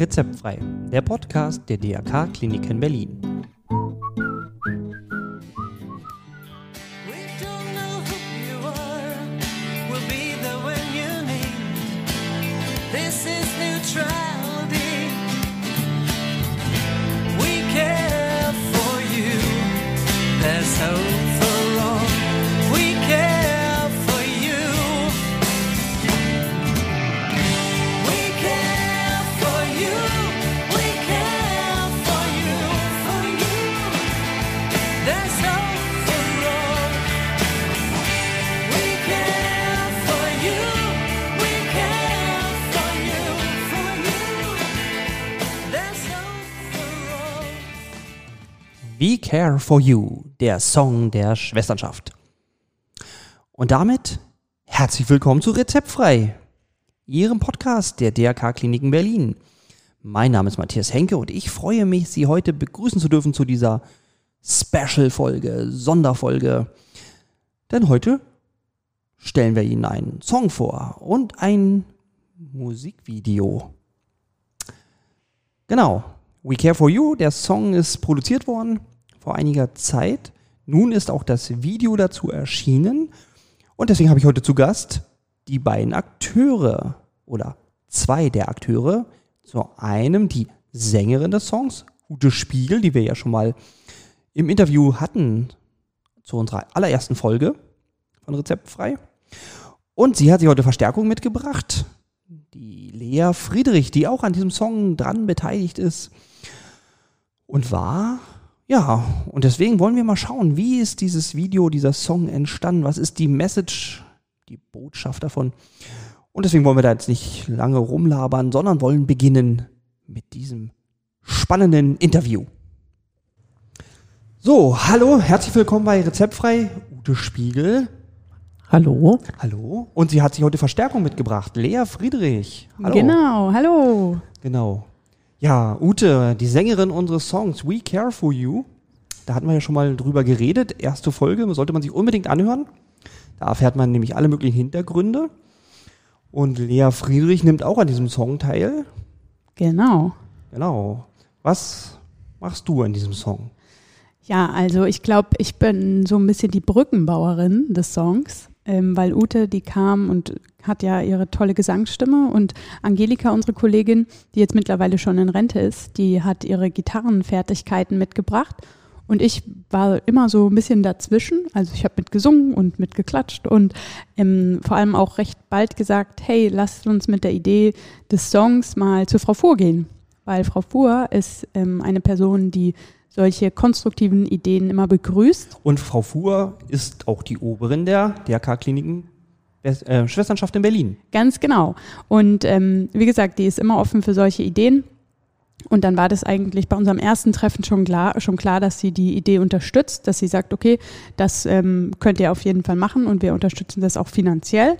Rezeptfrei, der Podcast der DRK Kliniken Berlin. We Care for You, der Song der Schwesternschaft. Und damit herzlich willkommen zu Rezeptfrei, Ihrem Podcast der DRK Kliniken Berlin. Mein Name ist Matthias Henke und ich freue mich, Sie heute begrüßen zu dürfen zu dieser Special-Folge, Sonderfolge. Denn heute stellen wir Ihnen einen Song vor und ein Musikvideo. Genau. We Care for You, der Song ist produziert worden vor einiger Zeit. Nun ist auch das Video dazu erschienen. Und deswegen habe ich heute zu Gast die beiden Akteure oder zwei der Akteure. Zu einem die Sängerin des Songs, Ute Spiegel, die wir ja schon mal im Interview hatten zu unserer allerersten Folge von Rezeptfrei. Und sie hat sich heute Verstärkung mitgebracht. Die Lea Friedrich, die auch an diesem Song dran beteiligt ist und war. Ja, und deswegen wollen wir mal schauen, wie ist dieses Video, dieser Song entstanden? Was ist die Message, die Botschaft davon? Und deswegen wollen wir da jetzt nicht lange rumlabern, sondern wollen beginnen mit diesem spannenden Interview. So, hallo, herzlich willkommen bei Rezeptfrei, Ute Spiegel. Hallo. Hallo. Und sie hat sich heute Verstärkung mitgebracht. Lea Friedrich. Hallo. Genau, hallo. Genau. Ja, Ute, die Sängerin unseres Songs We Care for You. Da hatten wir ja schon mal drüber geredet. Erste Folge sollte man sich unbedingt anhören. Da erfährt man nämlich alle möglichen Hintergründe. Und Lea Friedrich nimmt auch an diesem Song teil. Genau. Genau. Was machst du an diesem Song? Ja, also ich glaube, ich bin so ein bisschen die Brückenbauerin des Songs, ähm, weil Ute, die kam und hat ja ihre tolle Gesangsstimme und Angelika, unsere Kollegin, die jetzt mittlerweile schon in Rente ist, die hat ihre Gitarrenfertigkeiten mitgebracht und ich war immer so ein bisschen dazwischen. Also ich habe mitgesungen und mitgeklatscht und ähm, vor allem auch recht bald gesagt, hey, lasst uns mit der Idee des Songs mal zu Frau Fuhr gehen. Weil Frau Fuhr ist ähm, eine Person, die solche konstruktiven Ideen immer begrüßt. Und Frau Fuhr ist auch die Oberin der DRK-Kliniken äh, Schwesternschaft in Berlin. Ganz genau. Und ähm, wie gesagt, die ist immer offen für solche Ideen. Und dann war das eigentlich bei unserem ersten Treffen schon klar, schon klar, dass sie die Idee unterstützt, dass sie sagt, okay, das ähm, könnt ihr auf jeden Fall machen und wir unterstützen das auch finanziell.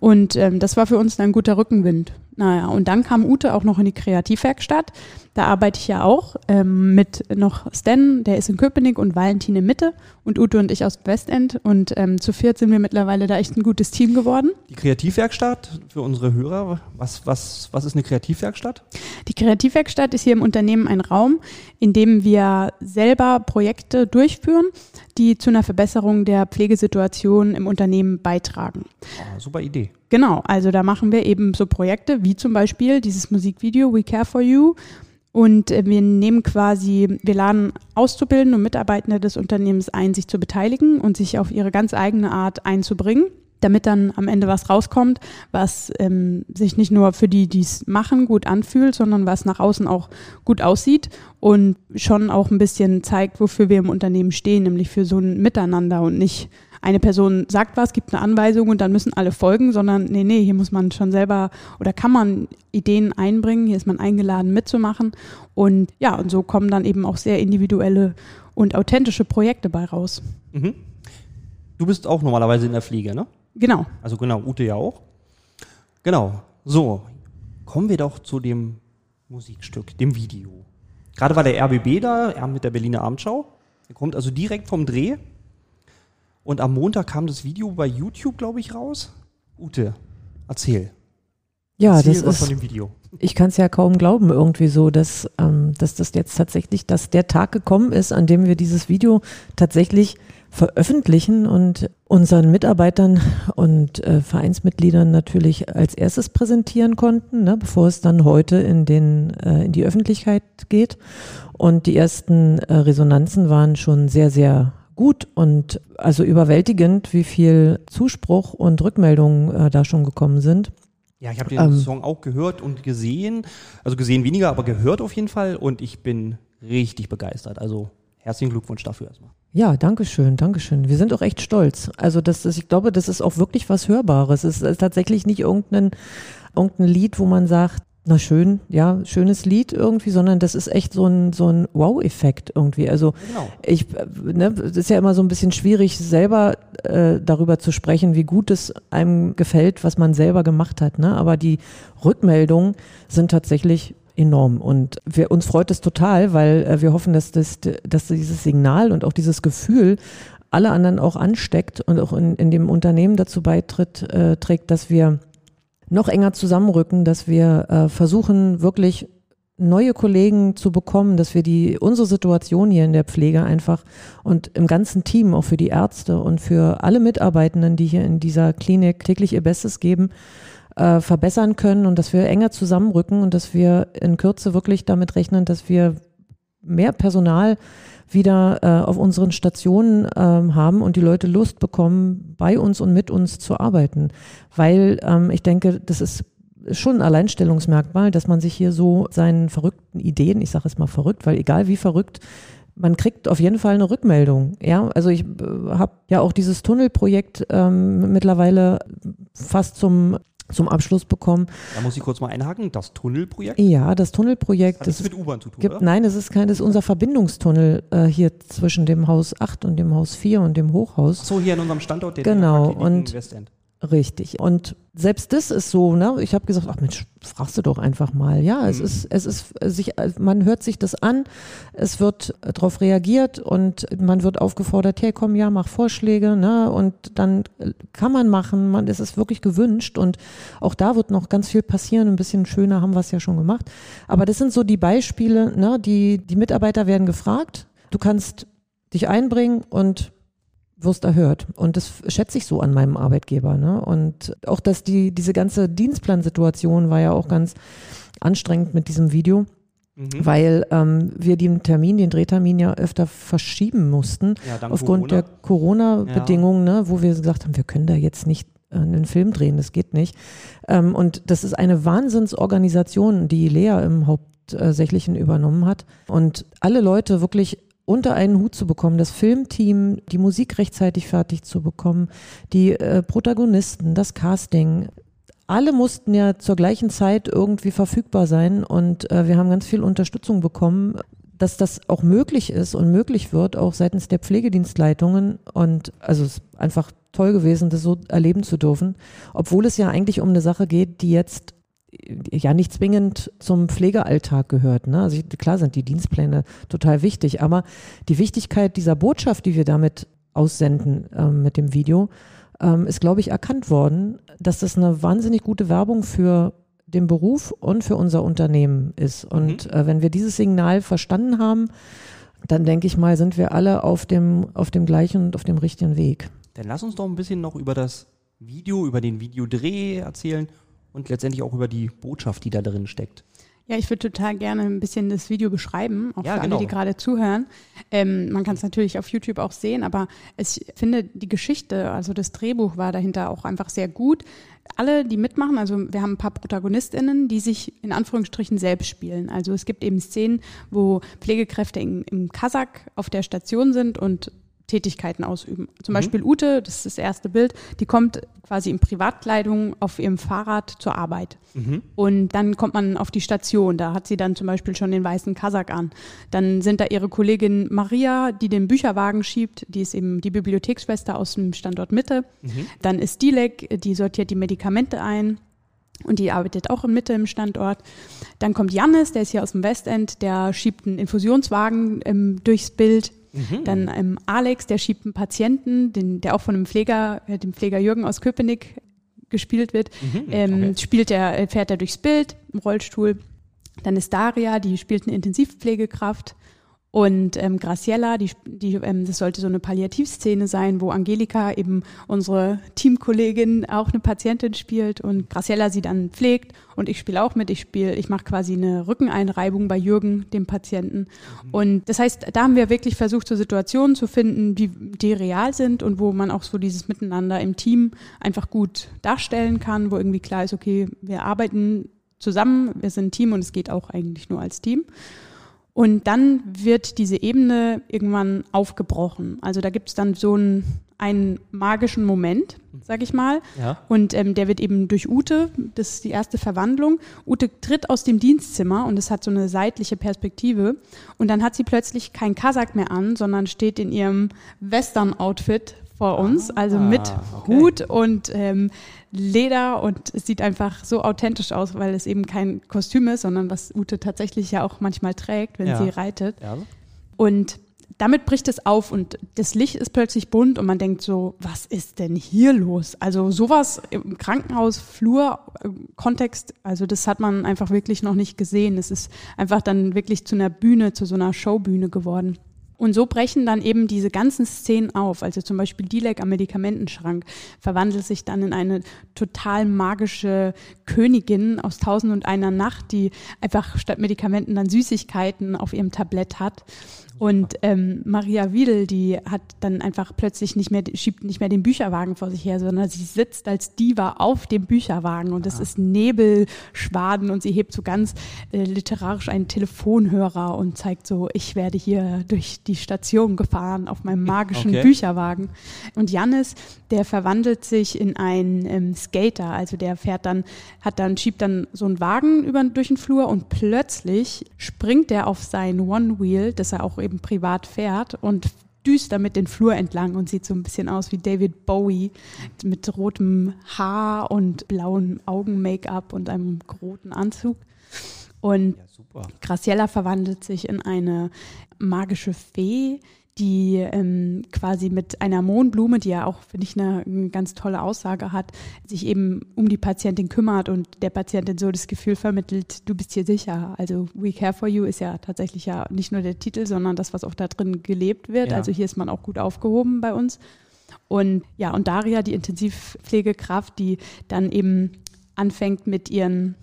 Und ähm, das war für uns ein guter Rückenwind. Naja, und dann kam Ute auch noch in die Kreativwerkstatt. Da arbeite ich ja auch ähm, mit noch Stan, der ist in Köpenick und Valentin in Mitte und Ute und ich aus Westend. Und ähm, zu viert sind wir mittlerweile da echt ein gutes Team geworden. Die Kreativwerkstatt für unsere Hörer, was, was, was ist eine Kreativwerkstatt? Die Kreativwerkstatt ist hier im Unternehmen ein Raum, in dem wir selber Projekte durchführen, die zu einer Verbesserung der Pflegesituation im Unternehmen beitragen. Oh, super Idee. Genau, also da machen wir eben so Projekte wie zum Beispiel dieses Musikvideo We Care for You. Und äh, wir nehmen quasi, wir laden Auszubildende und Mitarbeitende des Unternehmens ein, sich zu beteiligen und sich auf ihre ganz eigene Art einzubringen, damit dann am Ende was rauskommt, was ähm, sich nicht nur für die, die es machen, gut anfühlt, sondern was nach außen auch gut aussieht und schon auch ein bisschen zeigt, wofür wir im Unternehmen stehen, nämlich für so ein Miteinander und nicht eine Person sagt was, gibt eine Anweisung und dann müssen alle folgen, sondern nee, nee, hier muss man schon selber oder kann man Ideen einbringen, hier ist man eingeladen mitzumachen und ja, und so kommen dann eben auch sehr individuelle und authentische Projekte bei raus. Mhm. Du bist auch normalerweise in der Pflege, ne? Genau. Also genau, Ute ja auch. Genau. So, kommen wir doch zu dem Musikstück, dem Video. Gerade war der RBB da, er mit der Berliner Abendschau. Er kommt also direkt vom Dreh. Und am Montag kam das Video bei YouTube, glaube ich, raus. Ute, erzähl. Ja, erzähl das was ist von dem Video. Ich kann es ja kaum glauben irgendwie so, dass, ähm, dass das jetzt tatsächlich, dass der Tag gekommen ist, an dem wir dieses Video tatsächlich veröffentlichen und unseren Mitarbeitern und äh, Vereinsmitgliedern natürlich als erstes präsentieren konnten, ne, bevor es dann heute in, den, äh, in die Öffentlichkeit geht. Und die ersten äh, Resonanzen waren schon sehr, sehr gut und also überwältigend, wie viel Zuspruch und Rückmeldungen äh, da schon gekommen sind. Ja, ich habe den Ähm. Song auch gehört und gesehen. Also gesehen weniger, aber gehört auf jeden Fall. Und ich bin richtig begeistert. Also herzlichen Glückwunsch dafür erstmal. Ja, danke schön, danke schön. Wir sind auch echt stolz. Also das ist, ich glaube, das ist auch wirklich was Hörbares. Es ist tatsächlich nicht irgendein, irgendein Lied, wo man sagt, na schön, ja, schönes Lied irgendwie, sondern das ist echt so ein, so ein Wow-Effekt irgendwie. Also Genau. ich, ne, es ist ja immer so ein bisschen schwierig, selber äh, darüber zu sprechen, wie gut es einem gefällt, was man selber gemacht hat. Ne? Aber die Rückmeldungen sind tatsächlich enorm und wir, uns freut es total, weil äh, wir hoffen, dass, das, dass dieses Signal und auch dieses Gefühl alle anderen auch ansteckt und auch in, in dem Unternehmen dazu beitritt, äh, trägt, dass wir noch enger zusammenrücken, dass wir äh, versuchen, wirklich neue Kollegen zu bekommen, dass wir die unsere Situation hier in der Pflege einfach und im ganzen Team, auch für die Ärzte und für alle Mitarbeitenden, die hier in dieser Klinik täglich ihr Bestes geben, äh, verbessern können und dass wir enger zusammenrücken und dass wir in Kürze wirklich damit rechnen, dass wir mehr Personal wieder äh, auf unseren Stationen ähm, haben und die Leute Lust bekommen, bei uns und mit uns zu arbeiten. Weil ähm, ich denke, das ist schon ein Alleinstellungsmerkmal, dass man sich hier so seinen verrückten Ideen, ich sage es mal verrückt, weil egal wie verrückt, man kriegt auf jeden Fall eine Rückmeldung. Ja, also ich äh, habe ja auch dieses Tunnelprojekt ähm, mittlerweile fast zum zum Abschluss bekommen. Da muss ich kurz mal einhaken. Das Tunnelprojekt. Ja, das Tunnelprojekt. Hat das mit U-Bahn zu tun, gibt, oder? nein, das ist kein, das ist unser Verbindungstunnel äh, hier zwischen dem Haus 8 und dem Haus 4 und dem Hochhaus. Ach so, hier an unserem Standort der Genau, und- Westend. Richtig. Und selbst das ist so, ne? Ich habe gesagt, ach Mensch, fragst du doch einfach mal. Ja, es Mhm. ist, es ist sich, man hört sich das an, es wird darauf reagiert und man wird aufgefordert, hey, komm, ja, mach Vorschläge, ne? Und dann kann man machen, man, es ist wirklich gewünscht und auch da wird noch ganz viel passieren. Ein bisschen schöner haben wir es ja schon gemacht. Aber das sind so die Beispiele, ne? Die, die Mitarbeiter werden gefragt. Du kannst dich einbringen und wirst erhört. Und das schätze ich so an meinem Arbeitgeber. Ne? Und auch, dass die, diese ganze Dienstplansituation war ja auch ganz anstrengend mit diesem Video, Mhm. weil ähm, wir den Termin, den Drehtermin ja öfter verschieben mussten. Ja, aufgrund Corona. der Corona-Bedingungen, ne, wo wir gesagt haben, wir können da jetzt nicht äh, einen Film drehen, das geht nicht. Ähm, und das ist eine Wahnsinnsorganisation, die Lea im Hauptsächlichen übernommen hat. Und alle Leute wirklich unter einen Hut zu bekommen, das Filmteam, die Musik rechtzeitig fertig zu bekommen, die äh, Protagonisten, das Casting. Alle mussten ja zur gleichen Zeit irgendwie verfügbar sein und äh, wir haben ganz viel Unterstützung bekommen, dass das auch möglich ist und möglich wird, auch seitens der Pflegedienstleitungen. Und also es ist einfach toll gewesen, das so erleben zu dürfen, obwohl es ja eigentlich um eine Sache geht, die jetzt ja nicht zwingend zum Pflegealltag gehört. Ne? Also klar sind die Dienstpläne total wichtig, aber die Wichtigkeit dieser Botschaft, die wir damit aussenden ähm, mit dem Video, ähm, ist, glaube ich, erkannt worden, dass das eine wahnsinnig gute Werbung für den Beruf und für unser Unternehmen ist. Und äh, wenn wir dieses Signal verstanden haben, dann denke ich mal, sind wir alle auf dem, auf dem gleichen und auf dem richtigen Weg. Dann lass uns doch ein bisschen noch über das Video, über den Videodreh erzählen und letztendlich auch über die Botschaft, die da drin steckt. Ja, ich würde total gerne ein bisschen das Video beschreiben, auch Ja, für genau. alle, die gerade zuhören. Ähm, man kann es natürlich auf YouTube auch sehen, aber ich finde, die Geschichte, also das Drehbuch war dahinter auch einfach sehr gut. Alle, die mitmachen, also wir haben ein paar ProtagonistInnen, die sich in Anführungsstrichen selbst spielen. Also es gibt eben Szenen, wo Pflegekräfte in, im Kasach auf der Station sind und Tätigkeiten ausüben. Zum Beispiel Ute, das ist das erste Bild, die kommt quasi in Privatkleidung auf ihrem Fahrrad zur Arbeit. Und dann kommt man auf die Station, da hat sie dann zum Beispiel schon den weißen Kasach an. Dann sind da ihre Kollegin Maria, die den Bücherwagen schiebt, die ist eben die Bibliotheksschwester aus dem Standort Mitte. Dann ist Dilek, die sortiert die Medikamente ein. Und die arbeitet auch in Mitte im Standort. Dann kommt Jannis, der ist hier aus dem Westend, der schiebt einen Infusionswagen ähm, durchs Bild. Dann ähm, Alex, der schiebt einen Patienten, den, der auch von einem Pfleger, äh, dem Pfleger Jürgen aus Köpenick gespielt wird, ähm, okay. spielt er, äh, fährt er durchs Bild im Rollstuhl. Dann ist Daria, die spielt eine Intensivpflegekraft. Und ähm, Graciella, die, die, ähm, das sollte so eine Palliativszene sein, wo Angelika eben unsere Teamkollegin auch eine Patientin spielt und Graciella sie dann pflegt und ich spiele auch mit. Ich spiele, ich mache quasi eine Rückeneinreibung bei Jürgen, dem Patienten. Und das heißt, da haben wir wirklich versucht, so Situationen zu finden, die, die real sind und wo man auch so dieses Miteinander im Team einfach gut darstellen kann, wo irgendwie klar ist, okay, wir arbeiten zusammen, wir sind ein Team und es geht auch eigentlich nur als Team. Und dann wird diese Ebene irgendwann aufgebrochen. Also da gibt es dann so einen, einen magischen Moment, sag ich mal. Ja. Und ähm, der wird eben durch Ute, das ist die erste Verwandlung. Ute tritt aus dem Dienstzimmer und es hat so eine seitliche Perspektive. Und dann hat sie plötzlich kein Kasach mehr an, sondern steht in ihrem Western-Outfit vor uns, also mit okay. Hut und ähm, Leder und es sieht einfach so authentisch aus, weil es eben kein Kostüm ist, sondern was Ute tatsächlich ja auch manchmal trägt, wenn Ja. sie reitet. Ja. Und damit bricht es auf und das Licht ist plötzlich bunt und man denkt so, was ist denn hier los? Also sowas im Krankenhaus, Flur, äh, Kontext, also das hat man einfach wirklich noch nicht gesehen. Es ist einfach dann wirklich zu einer Bühne, zu so einer Showbühne geworden. Und so brechen dann eben diese ganzen Szenen auf. Also zum Beispiel Dilek am Medikamentenschrank verwandelt sich dann in eine total magische Königin aus Tausend und einer Nacht, die einfach statt Medikamenten dann Süßigkeiten auf ihrem Tablett hat. Und ähm, Maria Wiedel, die hat dann einfach plötzlich nicht mehr, schiebt nicht mehr den Bücherwagen vor sich her, sondern sie sitzt als Diva auf dem Bücherwagen und es ist Nebelschwaden und sie hebt so ganz äh, literarisch einen Telefonhörer und zeigt so, ich werde hier durch die Station gefahren auf meinem magischen Okay. Bücherwagen. Und Jannis, der verwandelt sich in einen ähm, Skater, also der fährt dann, hat dann, schiebt dann so einen Wagen über, durch den Flur und plötzlich springt er auf sein One-Wheel, das er auch eben privat fährt und düst damit den Flur entlang und sieht so ein bisschen aus wie David Bowie mit rotem Haar und blauen Augen-Make-up und einem roten Anzug. Und Ja, super. Graciella verwandelt sich in eine magische Fee, die ähm, quasi mit einer Mohnblume, die ja auch, finde ich, eine, eine ganz tolle Aussage hat, sich eben um die Patientin kümmert und der Patientin so das Gefühl vermittelt, du bist hier sicher. Also We Care for You ist ja tatsächlich ja nicht nur der Titel, sondern das, was auch da drin gelebt wird. Ja. Also hier ist man auch gut aufgehoben bei uns. Und ja, und Daria, die Intensivpflegekraft, die dann eben anfängt mit ihren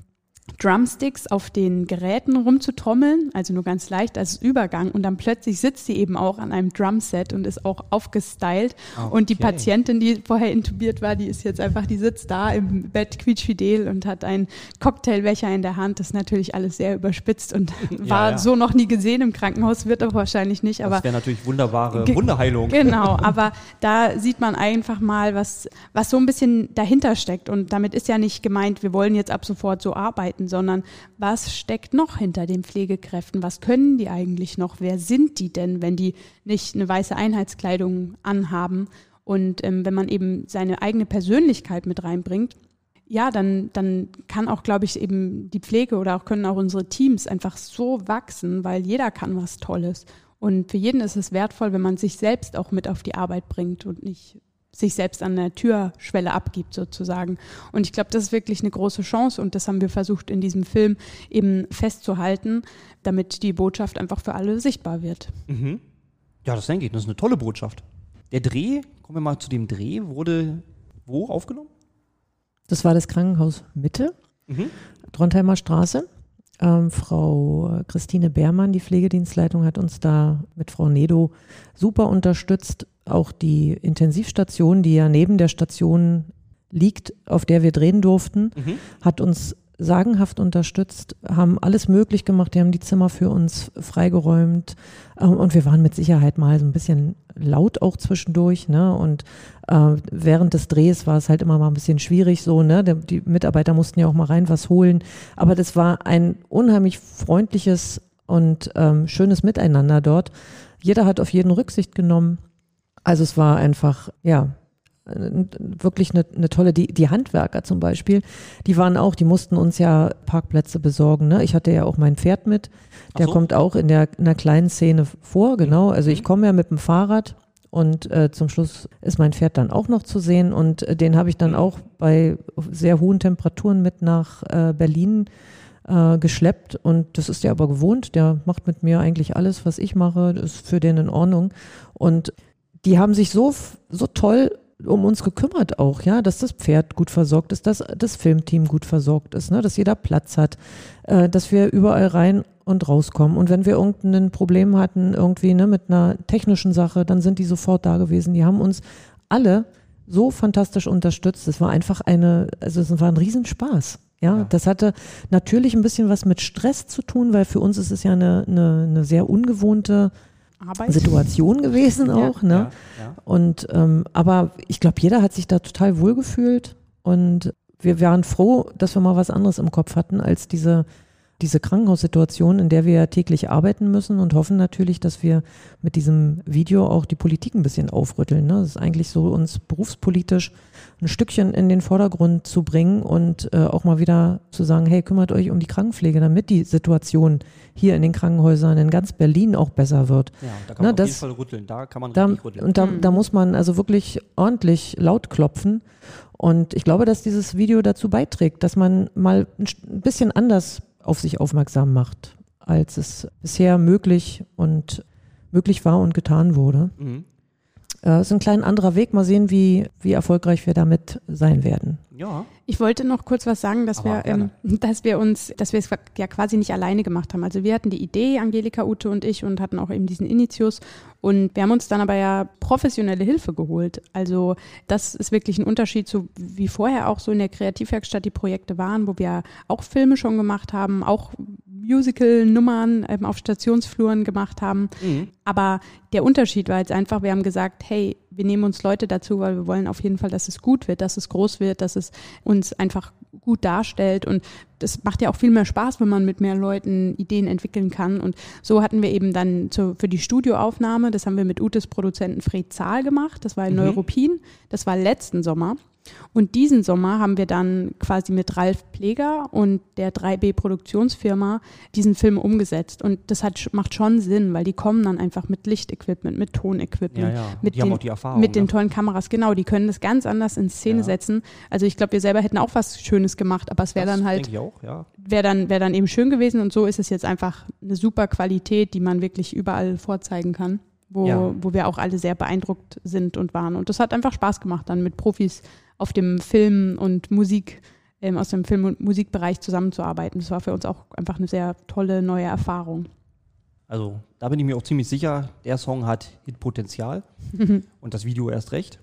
Drumsticks auf den Geräten rumzutrommeln, also nur ganz leicht als Übergang und dann plötzlich sitzt sie eben auch an einem Drumset und ist auch aufgestylt und die Okay. Patientin, die vorher intubiert war, die ist jetzt einfach, die sitzt da im Bett quietschfidel und hat einen Cocktailbecher in der Hand, das ist natürlich alles sehr überspitzt und war ja. so noch nie gesehen im Krankenhaus, wird aber wahrscheinlich nicht, aber das wäre natürlich wunderbare Wunderheilung. Genau, aber da sieht man einfach mal, was, was so ein bisschen dahinter steckt. Und damit ist ja nicht gemeint, wir wollen jetzt ab sofort so arbeiten, sondern was steckt noch hinter den Pflegekräften? Was können die eigentlich noch? Wer sind die denn, wenn die nicht eine weiße Einheitskleidung anhaben? Und ähm, wenn man eben seine eigene Persönlichkeit mit reinbringt, ja, dann, dann kann auch, glaube ich, eben die Pflege oder auch können auch unsere Teams einfach so wachsen, weil jeder kann was Tolles. Und für jeden ist es wertvoll, wenn man sich selbst auch mit auf die Arbeit bringt und nicht sich selbst an der Türschwelle abgibt sozusagen. Und ich glaube, das ist wirklich eine große Chance und das haben wir versucht in diesem Film eben festzuhalten, damit die Botschaft einfach für alle sichtbar wird. Mhm. Ja, das denke ich. Das ist eine tolle Botschaft. Der Dreh, kommen wir mal zu dem Dreh, wurde wo aufgenommen? Das war das Krankenhaus Mitte, Mhm. Drontheimer Straße. Ähm, Frau Christine Beermann, die Pflegedienstleitung, hat uns da mit Frau Nedo super unterstützt. Auch die Intensivstation, die ja neben der Station liegt, auf der wir drehen durften, Mhm. hat uns sagenhaft unterstützt, haben alles möglich gemacht, die haben die Zimmer für uns freigeräumt ähm, und wir waren mit Sicherheit mal so ein bisschen laut auch zwischendurch, ne? Und äh, während des Drehs war es halt immer mal ein bisschen schwierig so, ne? Der, die Mitarbeiter mussten ja auch mal rein was holen, aber das war ein unheimlich freundliches und ähm, schönes Miteinander dort. Jeder hat auf jeden Rücksicht genommen. Also es war einfach, ja, wirklich eine, eine tolle, die, die Handwerker zum Beispiel, die waren auch, die mussten uns ja Parkplätze besorgen. Ne? Ich hatte ja auch mein Pferd mit, der so. kommt auch in der in einer kleinen Szene vor, genau. Also ich komme ja mit dem Fahrrad Und äh, zum Schluss ist mein Pferd dann auch noch zu sehen und äh, den habe ich dann auch bei sehr hohen Temperaturen mit nach äh, Berlin äh, geschleppt und das ist der aber gewohnt. Der macht mit mir eigentlich alles, was ich mache, das ist für den in Ordnung. Und die haben sich so, so toll um uns gekümmert auch, ja, dass das Pferd gut versorgt ist, dass das Filmteam gut versorgt ist, ne, dass jeder Platz hat, äh, dass wir überall rein und rauskommen. Und wenn wir irgendein Problem hatten, irgendwie ne, mit einer technischen Sache, dann sind die sofort da gewesen. Die haben uns alle so fantastisch unterstützt. Es war einfach eine, also es war ein Riesenspaß. Ja, Ja. das hatte natürlich ein bisschen was mit Stress zu tun, weil für uns ist es ja eine, eine, eine sehr ungewohnte Arbeit. Situation gewesen auch. Ne? Und ähm, aber ich glaube, jeder hat sich da total wohl gefühlt und wir waren froh, dass wir mal was anderes im Kopf hatten als diese diese Krankenhaussituation, in der wir ja täglich arbeiten müssen und hoffen natürlich, dass wir mit diesem Video auch die Politik ein bisschen aufrütteln. Ne? Das ist eigentlich so, uns berufspolitisch ein Stückchen in den Vordergrund zu bringen und äh, auch mal wieder zu sagen, hey, kümmert euch um die Krankenpflege, damit die Situation hier in den Krankenhäusern in ganz Berlin auch besser wird. Ja, da kann Na, man auf das- jeden Fall rütteln. Da kann man Da, richtig rütteln. und da, da muss man also wirklich ordentlich laut klopfen. Und ich glaube, dass dieses Video dazu beiträgt, dass man mal ein bisschen anders auf sich aufmerksam macht, als es bisher möglich und möglich war und getan wurde. Mhm. Äh, ist ein klein anderer Weg. Mal sehen, wie, wie erfolgreich wir damit sein werden. Ja, Ich wollte noch kurz was sagen, dass Aber wir, ähm, dass wir uns, dass wir es ja quasi nicht alleine gemacht haben. Also wir hatten die Idee, Angelika, Ute und ich, und hatten auch eben diesen Initius. Und wir haben uns dann aber ja professionelle Hilfe geholt. Also das ist wirklich ein Unterschied zu wie vorher auch so in der Kreativwerkstatt die Projekte waren, wo wir auch Filme schon gemacht haben, auch Musical-Nummern ähm, auf Stationsfluren gemacht haben. Mhm. Aber der Unterschied war jetzt einfach, wir haben gesagt, hey, wir nehmen uns Leute dazu, weil wir wollen auf jeden Fall, dass es gut wird, dass es groß wird, dass es uns einfach gut darstellt. Und das macht ja auch viel mehr Spaß, wenn man mit mehr Leuten Ideen entwickeln kann. Und so hatten wir eben dann zu, für die Studioaufnahme, das haben wir mit Utes Produzenten Fred Zahl gemacht, das war in Mhm. Neuruppin, das war letzten Sommer. Und diesen Sommer haben wir dann quasi mit Ralf Pleger und der 3B Produktionsfirma diesen Film umgesetzt. Und das hat, macht schon Sinn, weil die kommen dann einfach mit Lichtequipment, mit Tonequipment, ja, ja. mit, die den, mit den ne? tollen Kameras. Genau, die können das ganz anders in Szene Ja. setzen. Also ich glaube, wir selber hätten auch was Schönes gemacht, aber es wäre dann halt wäre dann, wär dann eben schön gewesen und so ist es jetzt einfach eine super Qualität, die man wirklich überall vorzeigen kann, wo, wo wir auch alle sehr beeindruckt sind und waren. Und das hat einfach Spaß gemacht, dann mit Profis auf dem Film und Musik, ähm, aus dem Film- und Musikbereich zusammenzuarbeiten. Das war für uns auch einfach eine sehr tolle neue Erfahrung. Also da bin ich mir auch ziemlich sicher, der Song hat Hitpotenzial und das Video erst recht.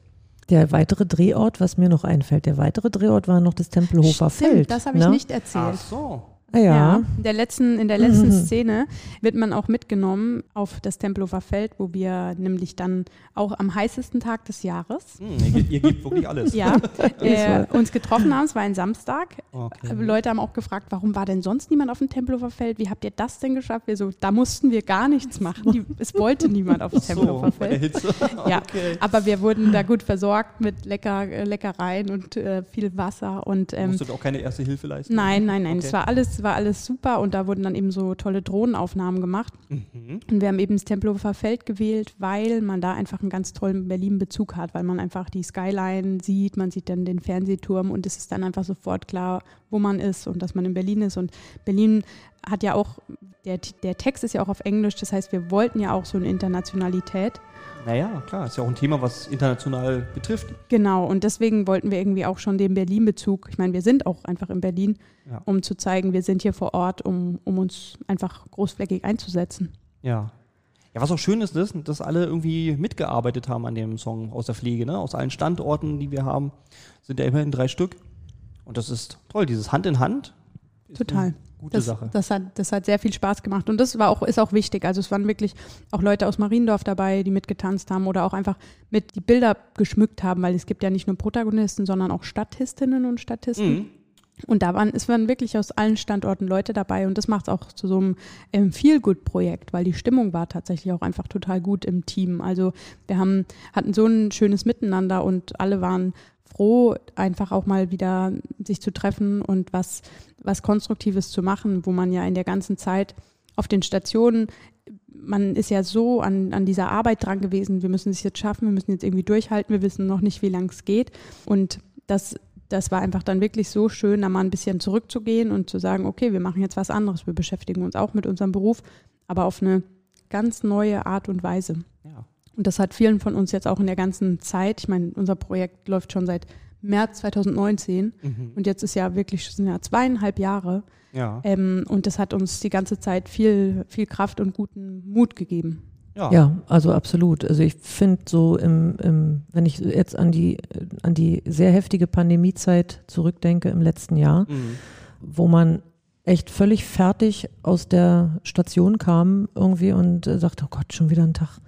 Der weitere Drehort, was mir noch einfällt, der weitere Drehort war noch das Tempelhofer Feld. das habe ich ne? nicht erzählt. Ach so. Ah, ja. in der letzten, in der letzten Szene wird man auch mitgenommen auf das Tempelhofer Feld, wo wir nämlich dann auch am heißesten Tag des Jahres Hm, ihr, ihr gebt wirklich alles. ja, äh, uns getroffen haben. Es war ein Samstag. Okay. Äh, Leute haben auch gefragt, warum war denn sonst niemand auf dem Tempelhofer Feld? Wie habt ihr das denn geschafft? Wir so, da mussten wir gar nichts machen. Die, es wollte niemand auf das Tempelhofer so, Feld. Hitze. Ja, Okay. aber wir wurden da gut versorgt mit lecker, äh, Leckereien und äh, viel Wasser und ähm, Musstet auch keine erste Hilfe leisten? Nein, nein, nein. Okay. Es war alles, war alles super und da wurden dann eben so tolle Drohnenaufnahmen gemacht. Mhm. Und wir haben eben das Tempelhofer Feld gewählt, weil man da einfach einen ganz tollen Berlin-Bezug hat, weil man einfach die Skyline sieht, man sieht dann den Fernsehturm und es ist dann einfach sofort klar, wo man ist und dass man in Berlin ist. Und Berlin hat ja auch, der, der Text ist ja auch auf Englisch, das heißt, wir wollten ja auch so eine Internationalität. Naja, klar, ist ja auch ein Thema, was international betrifft. Genau, und deswegen wollten wir irgendwie auch schon den Berlin-Bezug. Ich meine, wir sind auch einfach in Berlin, Ja. um zu zeigen, wir sind hier vor Ort, um, um uns einfach großflächig einzusetzen. Ja. Ja, was auch schön ist, ist, dass alle irgendwie mitgearbeitet haben an dem Song aus der Pflege, ne? Aus allen Standorten, die wir haben, sind ja immerhin drei Stück. Und das ist toll, dieses Hand in Hand. Total. eine Gute Das, Sache. das, hat, das hat sehr viel Spaß gemacht und das war auch, ist auch wichtig. Also es waren wirklich auch Leute aus Mariendorf dabei, die mitgetanzt haben oder auch einfach mit die Bilder geschmückt haben, weil es gibt ja nicht nur Protagonisten, sondern auch Statistinnen und Statisten. Mhm. Und da waren, es waren wirklich aus allen Standorten Leute dabei und das macht es auch zu so einem ähm, Feel-Good-Projekt, weil die Stimmung war tatsächlich auch einfach total gut im Team. Also wir haben, hatten so ein schönes Miteinander und alle waren froh, einfach auch mal wieder sich zu treffen und was, was Konstruktives zu machen, wo man ja in der ganzen Zeit auf den Stationen man ist ja so an, an dieser Arbeit dran gewesen, wir müssen es jetzt schaffen, wir müssen jetzt irgendwie durchhalten, wir wissen noch nicht, wie lang es geht. Und das, das war einfach dann wirklich so schön, da mal ein bisschen zurückzugehen und zu sagen, okay, wir machen jetzt was anderes, wir beschäftigen uns auch mit unserem Beruf, aber auf eine ganz neue Art und Weise. Ja. Und das hat vielen von uns jetzt auch in der ganzen Zeit, ich meine, unser Projekt läuft schon seit März 2019 Mhm. und jetzt ist ja wirklich sind ja zweieinhalb Jahre Ja. ähm, und das hat uns die ganze Zeit viel, viel Kraft und guten Mut gegeben. Ja. Ja, also absolut. Also ich finde so im, im, wenn ich jetzt an die, an die sehr heftige Pandemiezeit zurückdenke im letzten Jahr, Mhm. wo man echt völlig fertig aus der Station kam irgendwie und äh, sagte, oh Gott, schon wieder ein Tag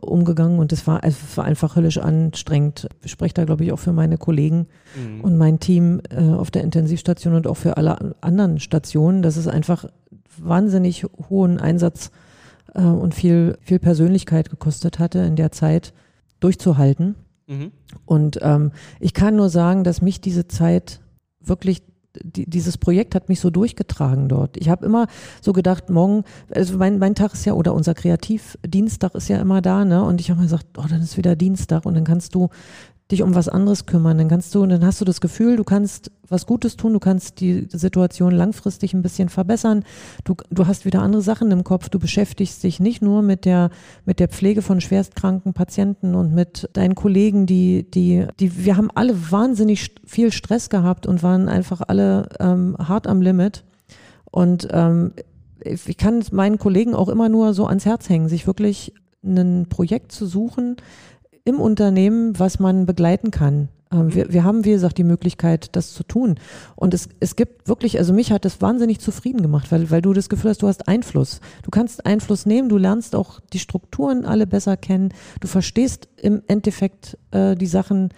umgegangen und es war, es war einfach höllisch anstrengend. Ich spreche da, glaube ich, auch für meine Kollegen Mhm. und mein Team äh, auf der Intensivstation und auch für alle anderen Stationen, dass es einfach wahnsinnig hohen Einsatz äh, und viel, viel Persönlichkeit gekostet hatte, in der Zeit durchzuhalten. Mhm. Und ähm, ich kann nur sagen, dass mich diese Zeit wirklich, die, dieses Projekt hat mich so durchgetragen dort. Ich habe immer so gedacht, morgen, also mein, mein Tag ist ja, oder unser Kreativdienstag ist ja immer da, ne? Und ich habe mir gesagt, oh, dann ist wieder Dienstag und dann kannst du dich um was anderes kümmern. Dann kannst du, dann hast du das Gefühl, du kannst was Gutes tun, du kannst die Situation langfristig ein bisschen verbessern. Du, du hast wieder andere Sachen im Kopf. Du beschäftigst dich nicht nur mit der, mit der Pflege von schwerstkranken Patienten und mit deinen Kollegen, die, die, die, wir haben alle wahnsinnig viel Stress gehabt und waren einfach alle ähm, hart am Limit. Und ähm, ich kann meinen Kollegen auch immer nur so ans Herz hängen, sich wirklich ein Projekt zu suchen im Unternehmen, was man begleiten kann. Ähm, wir, wir haben, wie gesagt, die Möglichkeit, das zu tun. Und es, es gibt wirklich, also mich hat das wahnsinnig zufrieden gemacht, weil, weil du das Gefühl hast, du hast Einfluss. Du kannst Einfluss nehmen, du lernst auch die Strukturen alle besser kennen. Du verstehst im Endeffekt äh, die Sachen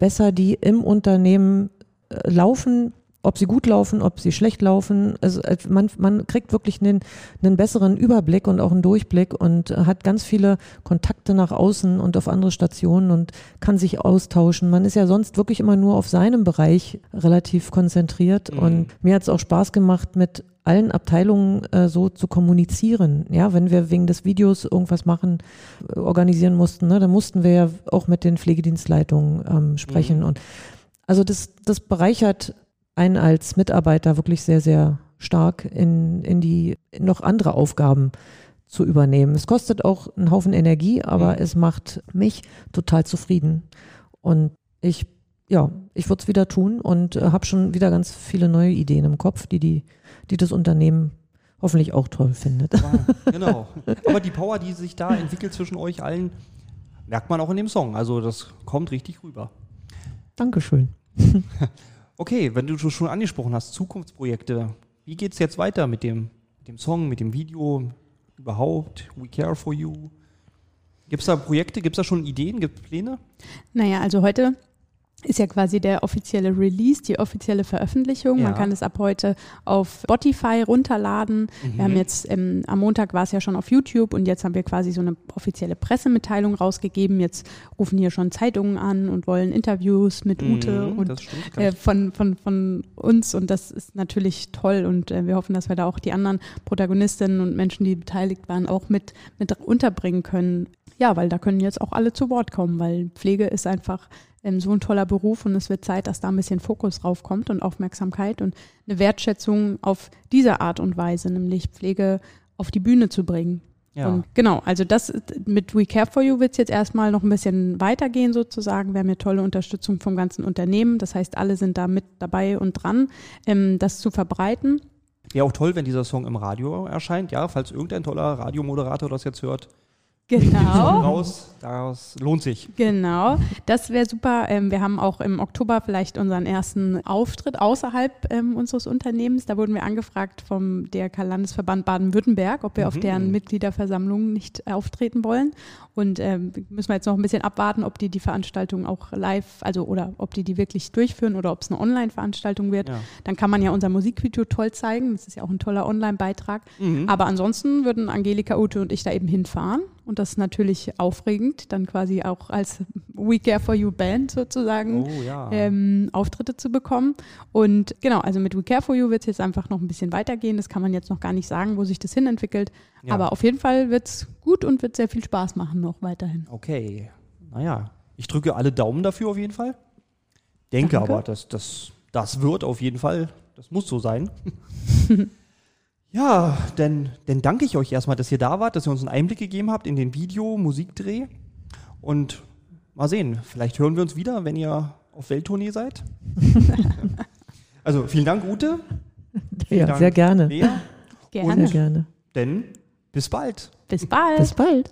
besser, die im Unternehmen äh, laufen, ob sie gut laufen, ob sie schlecht laufen. Also man, man kriegt wirklich einen, einen besseren Überblick und auch einen Durchblick und hat ganz viele Kontakte nach außen und auf andere Stationen und kann sich austauschen. Man ist ja sonst wirklich immer nur auf seinem Bereich relativ konzentriert Mhm. und mir hat es auch Spaß gemacht, mit allen Abteilungen äh, so zu kommunizieren. Ja, wenn wir wegen des Videos irgendwas machen, äh, organisieren mussten, ne, dann mussten wir ja auch mit den Pflegedienstleitungen ähm, sprechen. Mhm. Und also das, das bereichert einen als Mitarbeiter wirklich sehr, sehr stark in, in die noch andere Aufgaben zu übernehmen. Es kostet auch einen Haufen Energie, aber Mhm. es macht mich total zufrieden. Und ich, ja, ich würde es wieder tun und äh, habe schon wieder ganz viele neue Ideen im Kopf, die, die, die das Unternehmen hoffentlich auch toll findet. Aber, genau. Aber die Power, die sich da entwickelt zwischen euch allen, merkt man auch in dem Song. Also das kommt richtig rüber. Dankeschön. Okay, wenn du schon angesprochen hast, Zukunftsprojekte, wie geht's jetzt weiter mit dem, mit dem Song, mit dem Video, überhaupt? We care for you. Gibt's da Projekte, gibt's da schon Ideen, gibt's Pläne? Naja, also heute ist ja quasi der offizielle Release, die offizielle Veröffentlichung. Ja. Man kann es ab heute auf Spotify runterladen. Wir haben jetzt, ähm, am Montag war es ja schon auf YouTube und jetzt haben wir quasi so eine offizielle Pressemitteilung rausgegeben. Jetzt rufen hier schon Zeitungen an und wollen Interviews mit Ute Mhm, und äh, von, von, von uns und das ist natürlich toll und äh, wir hoffen, dass wir da auch die anderen Protagonistinnen und Menschen, die beteiligt waren, auch mit, mit unterbringen können. Ja, weil da können jetzt auch alle zu Wort kommen, weil Pflege ist einfach ähm, so ein toller Beruf und es wird Zeit, dass da ein bisschen Fokus drauf kommt und Aufmerksamkeit und eine Wertschätzung auf diese Art und Weise, nämlich Pflege auf die Bühne zu bringen. ja. Und genau, also das mit We Care for You wird es jetzt erstmal noch ein bisschen weitergehen sozusagen. Wir haben hier tolle Unterstützung vom ganzen Unternehmen. Das heißt, alle sind da mit dabei und dran, ähm, das zu verbreiten. Wäre auch toll, wenn dieser Song im Radio erscheint. Ja, falls irgendein toller Radiomoderator das jetzt hört, Genau. raus. Das lohnt sich. Genau, das wäre super. Ähm, wir haben auch im Oktober vielleicht unseren ersten Auftritt außerhalb ähm, unseres Unternehmens. Da wurden wir angefragt vom DRK Landesverband Baden-Württemberg, ob wir auf Mhm. deren Mitgliederversammlungen nicht auftreten wollen. Und ähm, müssen wir jetzt noch ein bisschen abwarten, ob die die Veranstaltung auch live, also oder ob die die wirklich durchführen oder ob es eine Online-Veranstaltung wird. Ja. Dann kann man ja unser Musikvideo toll zeigen. Das ist ja auch ein toller Online-Beitrag. Mhm. Aber ansonsten würden Angelika, Ute und ich da eben hinfahren Und das ist natürlich aufregend, dann quasi auch als We Care for You Band sozusagen Oh ja. ähm, Auftritte zu bekommen. Und genau, also mit We Care for You wird es jetzt einfach noch ein bisschen weitergehen. Das kann man jetzt noch gar nicht sagen, wo sich das hinentwickelt. Ja. Aber auf jeden Fall wird es gut und wird sehr viel Spaß machen noch weiterhin. Okay. Naja, ich drücke alle Daumen dafür auf jeden Fall. Denke Danke. aber, dass das, das wird auf jeden Fall, das muss so sein. ja, dann, dann danke ich euch erstmal, dass ihr da wart, dass ihr uns einen Einblick gegeben habt in den Video, Musikdreh. Und mal sehen, vielleicht hören wir uns wieder, wenn ihr auf Welttournee seid. also vielen Dank, Ute. Vielen Ja, Dank, sehr gerne. Lea. Gerne. Sehr gerne. Denn bis bald. Bis bald. Bis bald.